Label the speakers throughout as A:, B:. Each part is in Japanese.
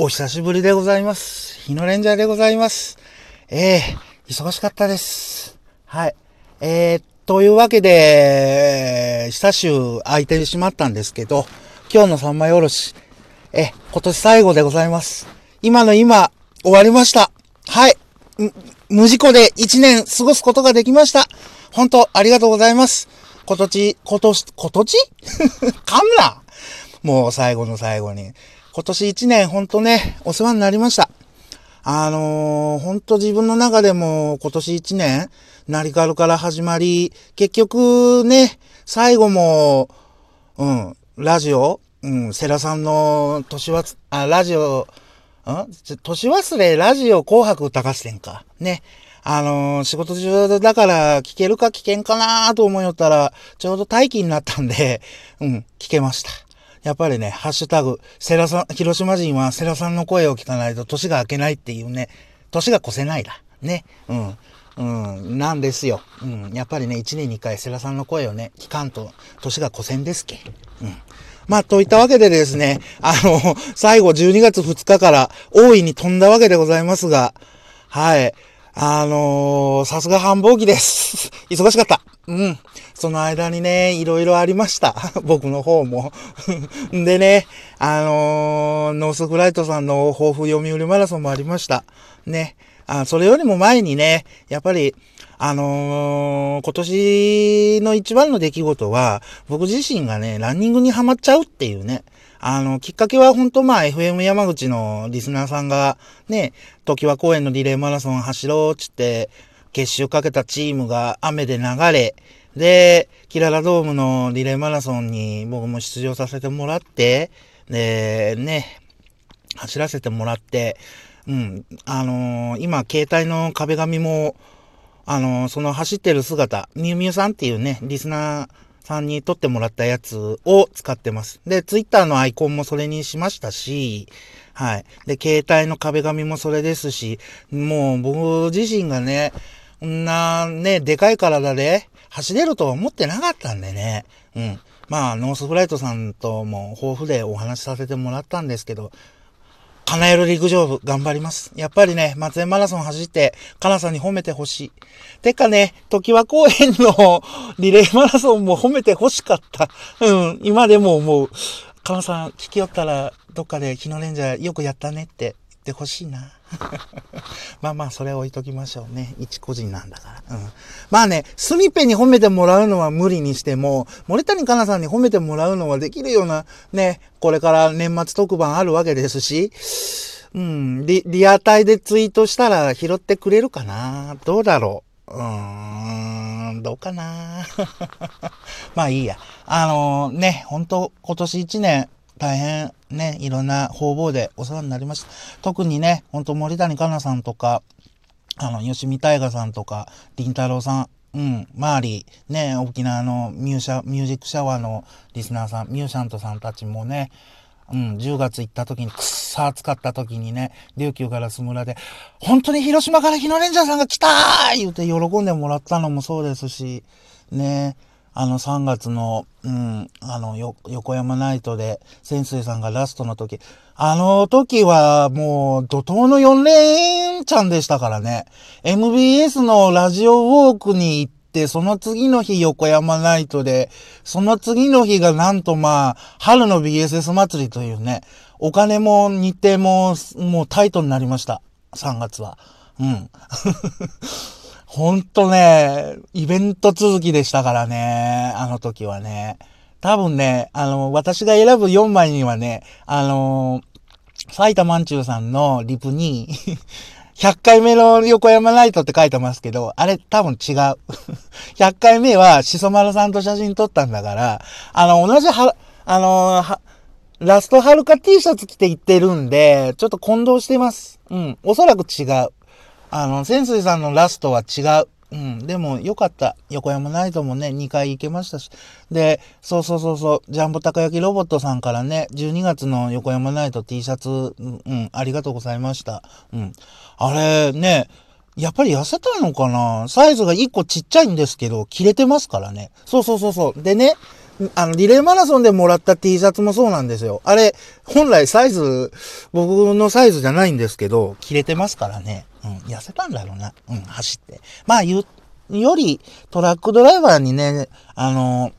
A: お久しぶりでございます。日野レンジャーでございます。ええ忙しかったです。はい。えー、というわけで、久しゅう空いてしまったんですけど、今日の三枚おろし、え、今年最後でございます。今の今、終わりました。はい。無事故で一年過ごすことができました。本当、ありがとうございます。今年、今年、今年？噛むなもう最後の最後に。今年一年ほんとね、お世話になりました。あのー、ほんと自分の中でも今年一年、ナリカルから始まり、結局ね、最後も、うん、ラジオ、うん、セラさんの年は、あ、ラジオ、ん年忘れラジオ紅白歌合戦か。ね。あのー仕事中だから聞けるか聞けんかなと思いよったら、ちょうど待機になったんで、うん、聞けました。やっぱりね、ハッシュタグ、セラさん、広島人はセラさんの声を聞かないと年が明けないっていうね、年が越せないだ。ね。うん。うん、なんですよ。うん。やっぱりね、一年に一回セラさんの声をね、聞かんと年が越せんですけ。うん。まあ、といったわけでですね、あの、最後12月2日から大いに飛んだわけでございますが、はい。あのーさすが繁忙期です。忙しかった。うん。その間にね、いろいろありました。僕の方も。でね、あのーノースフライトさんの抱負読売マラソンもありました。ね。あ、それよりも前にね、やっぱり、あのー今年の一番の出来事は、僕自身がね、ランニングにハマっちゃうっていうね。あの、きっかけは本当まあ FM 山口のリスナーさんがね、時和公園のリレーマラソン走ろうっつって、結集かけたチームが雨で流れ、で、キララドームのリレーマラソンに僕も出場させてもらって、で、ね、走らせてもらって、うん、あのー今、携帯の壁紙も、あのーその走ってる姿、ミュウミュウさんっていうね、リスナーさんに撮ってもらったやつを使ってます。で、ツイッターのアイコンもそれにしましたし、はい。で、携帯の壁紙もそれですし、もう僕自身がね、こんなね、でかい体で走れると思ってなかったんでね。うん。まあ、ノースフライトさんとも豊富でお話しさせてもらったんですけど、叶える陸上部頑張ります。やっぱりね、松江マラソン走って、かなさんに褒めてほしい。てかね、時和公園のリレーマラソンも褒めてほしかった。うん、今でも思う。かなさん、聞きよったら、どっかで日野レンジャーよくやったねってってほしいな。まあまあ、それ置いときましょうね。一個人なんだから。うん。まあね、スミペに褒めてもらうのは無理にしても、森谷香奈さんに褒めてもらうのはできるような、ね、これから年末特番あるわけですし、うん、リ、リアタイでツイートしたら拾ってくれるかなどうだろううーん、どうかな まあいいや。あのね、本当今年一年、大変ね、いろんな方々でお世話になりました。特にね、本当森谷香奈さんとか、あの、吉見大河さんとか、林太郎さん、うん、周り、ね、沖縄のミュー、ジックシャワーのリスナーさん、ミューシャントさんたちもね、うん、10月行った時に、くっさ暑かった時にね、琉球ガラス村で、本当に広島から日野レンジャーさんが来たー言うて喜んでもらったのもそうですし、ね、あの3月の、うん、あの、横山ナイトで、潜水さんがラストの時、あの時はもう怒涛の4連チャンでしたからね。MBS のラジオウォークに行って、その次の日横山ナイトで、その次の日がなんとまあ、春の BSS 祭りというね、お金も日程ももうタイトになりました。3月は。うん。ほんとね、イベント続きでしたからね、あの時はね。多分ね、あの、私が選ぶ4枚にはね、あの、埼玉んちゅうさんのリプに、100回目の横山ナイトって書いてますけど、あれ多分違う。100回目はしそ丸さんと写真撮ったんだから、あの、同じは、あの、は、ラストはるか T シャツ着て行ってるんで、ちょっと混同してます。うん。おそらく違う。あの、潜水さんのラストは違う。うん。でも、よかった。横山ナイトもね、2回行けましたし。で、そうそうそうそう、ジャンボたこ焼きロボットさんからね、12月の横山ナイト T シャツ、うん、ありがとうございました。うん。あれ、ね、やっぱり痩せたのかな？サイズが1個ちっちゃいんですけど、切れてますからね。そうそうそうそう。でね、あの、リレーマラソンでもらった T シャツもそうなんですよ。あれ、本来サイズ、僕のサイズじゃないんですけど、着れてますからね。うん、痩せたんだろうな。うん、走って。まあ、言う、より、トラックドライバーにね、あの、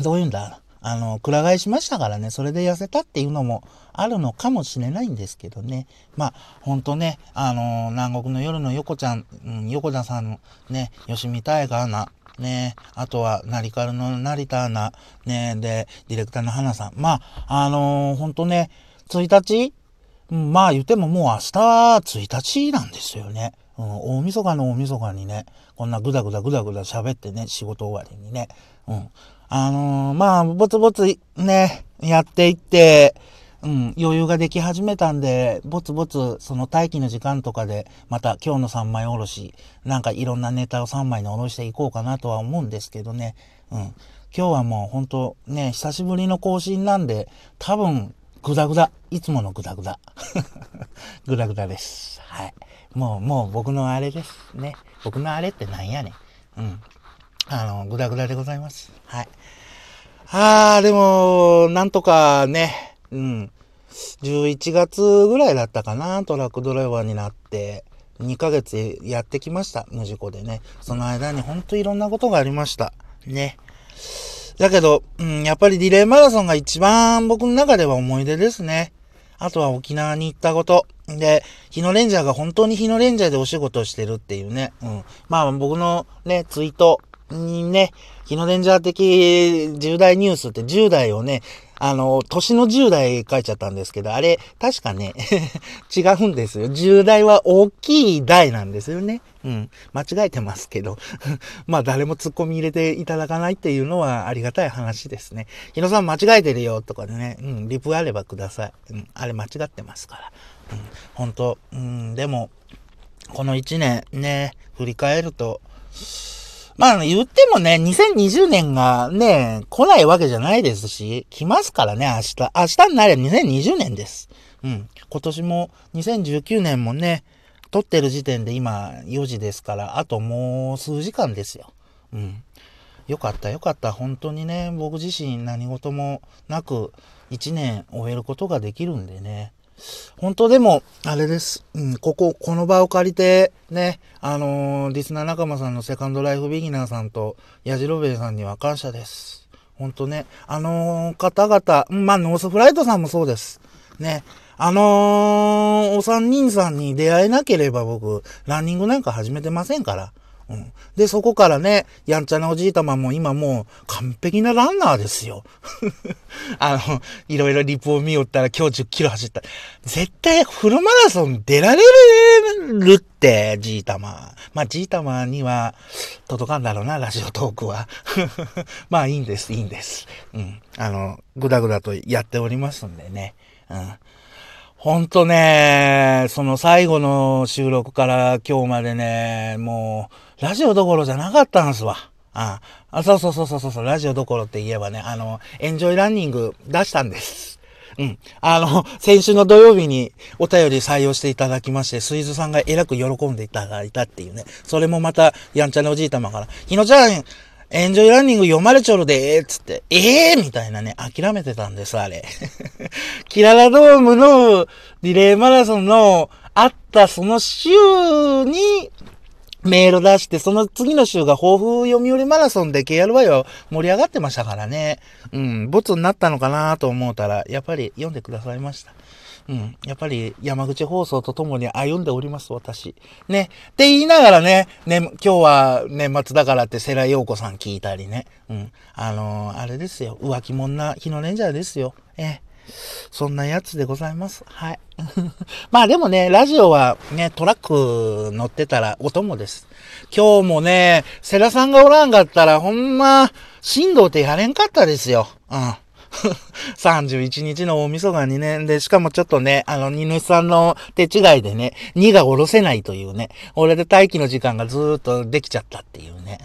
A: どういうんだ、あの、くら替えしましたからね、それで痩せたっていうのもあるのかもしれないんですけどね。まあ、ほんとね、あの、南国の夜の横ちゃん、うん、横田さんのね、吉見大河アナ、ね、あとは、ナリカルの成田アナ、ね、で、ディレクターの花さん。まあ、あのー、ほんとね、1日、まあ言ってももう明日1日なんですよね。うん、大晦日の大晦日にね、こんなぐだぐだぐだぐだ喋ってね、仕事終わりにね。うん。あのー、まあ、ぼつぼつね、やっていって、うん、余裕ができ始めたんで、ぼつぼつ、その待機の時間とかで、また今日の3枚おろし、なんかいろんなネタを3枚におろしていこうかなとは思うんですけどね。うん。今日はもう本当ね、久しぶりの更新なんで、多分、ぐだぐだ。いつものぐだぐだ。ぐだぐだです。はい。もう、もう僕のあれです。ね。僕のあれってなんやねん。うん。あの、ぐだぐだでございます。はい。あー、でも、なんとかね、うん。11月ぐらいだったかな、トラックドライバーになって、2ヶ月やってきました、無事故でね。その間にほんといろんなことがありました。ね。だけど、うん、やっぱりリレーマラソンが一番僕の中では思い出ですね。あとは沖縄に行ったこと。で、日野レンジャーが本当に日野レンジャーでお仕事してるっていうね。うん。まあ僕のね、ツイートにね、日野レンジャー的重大ニュースって10代をね、あの、年の10代書いちゃったんですけど、あれ、確かね、違うんですよ。10代は大きい台なんですよね。うん。間違えてますけど。まあ、誰も突っ込み入れていただかないっていうのはありがたい話ですね。日野さん間違えてるよとかでね、うん、リプあればください。うん、あれ間違ってますから。うん、本当うん、でも、この1年ね、振り返ると、まあ、言ってもね、2020年がね、来ないわけじゃないですし、来ますからね、明日。明日になれば2020年です。うん。今年も2019年もね、撮ってる時点で今4時ですから、あともう数時間ですよ。うん。よかったよかった。本当にね、僕自身何事もなく1年終えることができるんでね。本当でも、あれです。うん、ここ、この場を借りて、ね、あのー、リスナー仲間さんのセカンドライフビギナーさんと、ヤジロベイさんには感謝です。本当ね、あのー、方々、まあ、ノースフライトさんもそうです。ね、あのー、お三人さんに出会えなければ僕、ランニングなんか始めてませんから。うん。で、そこからね、やんちゃなおじいたまも今もう完璧なランナーですよ。あの、いろいろリプを見よったら今日10キロ走った。絶対フルマラソン出られるって、じいたま。まあ、じいたまには届かんだろうな、ラジオトークは。まあ、いいんです、いいんです。うん。あの、ぐだぐだとやっておりますんでね。うん。ほんとね、その最後の収録から今日までね、もう、ラジオどころじゃなかったんすわ。ああ、そうそうそうそうそう、ラジオどころって言えばね、あの、エンジョイランニング出したんです。うん。あの、先週の土曜日にお便り採用していただきまして、スイズさんがえらく喜んでいただいたっていうね。それもまた、やんちゃなおじいたまから、ひのちゃん、エンジョイランニング読まれちょるでーつって、ええー、みたいなね、諦めてたんです、あれ。キララドームのリレーマラソンのあったその週にメール出して、その次の週が抱負読売マラソンで KRY は盛り上がってましたからね。うん、ボツになったのかなと思うたら、やっぱり読んでくださいました。うん。やっぱり山口放送と共に歩んでおります、私。ね。って言いながらね、ね、今日は年末だからって世良陽子さん聞いたりね。うん。あのー、あれですよ。浮気者な日のレンジャーですよ。えそんなやつでございます。はい。まあでもね、ラジオはね、トラック乗ってたらお供です。今日もね、世良さんがおらんかったらほんま、振動ってやれんかったですよ。うん。31日の大晦日にね、で、しかもちょっとね、あの、荷主さんの手違いでね、荷が下ろせないというね、俺で待機の時間がずーっとできちゃったっていうね。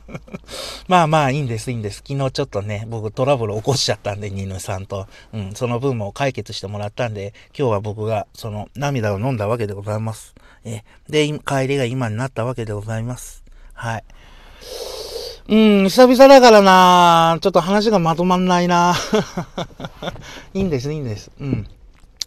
A: まあまあ、いいんです、いいんです。昨日ちょっとね、僕トラブル起こしちゃったんで、荷主さんと。うん、その分も解決してもらったんで、今日は僕がその涙を飲んだわけでございます。え、で、帰りが今になったわけでございます。はい。うん、久々だからなちょっと話がまとまんないな いいんです、いいんです。うん。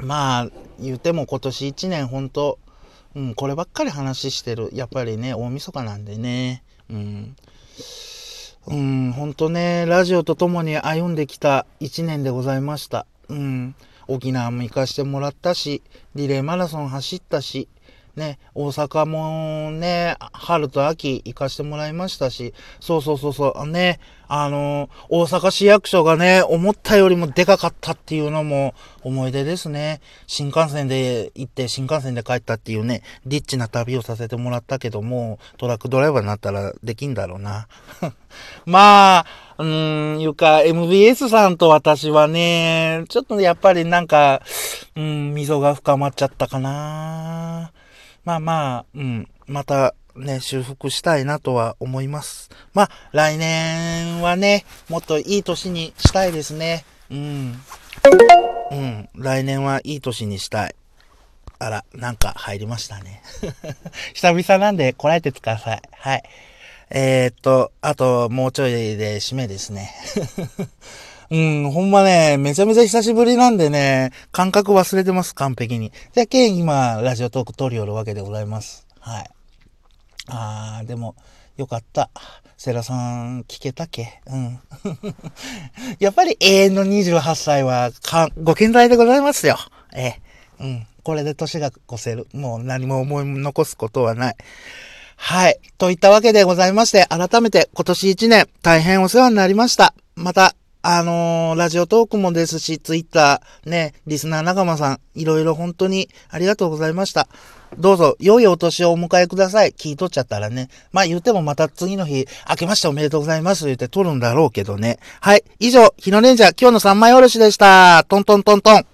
A: まあ、言っても今年1年本当うん、こればっかり話してる。やっぱりね、大晦日なんでね。うん。うん、ほんとね、ラジオと共に歩んできた1年でございました。うん。沖縄も行かしてもらったし、リレーマラソン走ったし、ね、大阪もね、春と秋行かしてもらいましたし、そうそうそうそう、ね、あの、大阪市役所がね、思ったよりもでかかったっていうのも思い出ですね。新幹線で行って新幹線で帰ったっていうね、リッチな旅をさせてもらったけども、トラックドライバーになったらできんだろうな。まあ、うーん、いうか、MBS さんと私はね、ちょっとやっぱりなんか、うん、溝が深まっちゃったかな。まあまあ、うん、またね、修復したいなとは思います。まあ、来年はね、もっといい年にしたいですね。うん。うん、来年はいい年にしたい。あら、なんか入りましたね。久々なんでこらえてください。はい。えー、っと、あともうちょいで締めですね。うん、ほんまね、めちゃめちゃ久しぶりなんでね、感覚忘れてます、完璧に。じゃけん、今、ラジオトーク撮りよるわけでございます。はい。あー、でも、よかった。セラさん、聞けたっけ？うん。やっぱり永遠の28歳は、か、ご健在でございますよ。ええ。うん。これで年が越せる。もう何も思い残すことはない。はい。といったわけでございまして、改めて今年1年大変お世話になりました。またあのー、ラジオトークもですし、ツイッター、ね、リスナー仲間さん、いろいろ本当にありがとうございました。どうぞ、良いお年をお迎えください。聞いとっちゃったらね。まあ言ってもまた次の日、明けましておめでとうございます言って撮るんだろうけどね。はい。以上、日のレンジャー、今日の三枚おろしでした。トントントントン。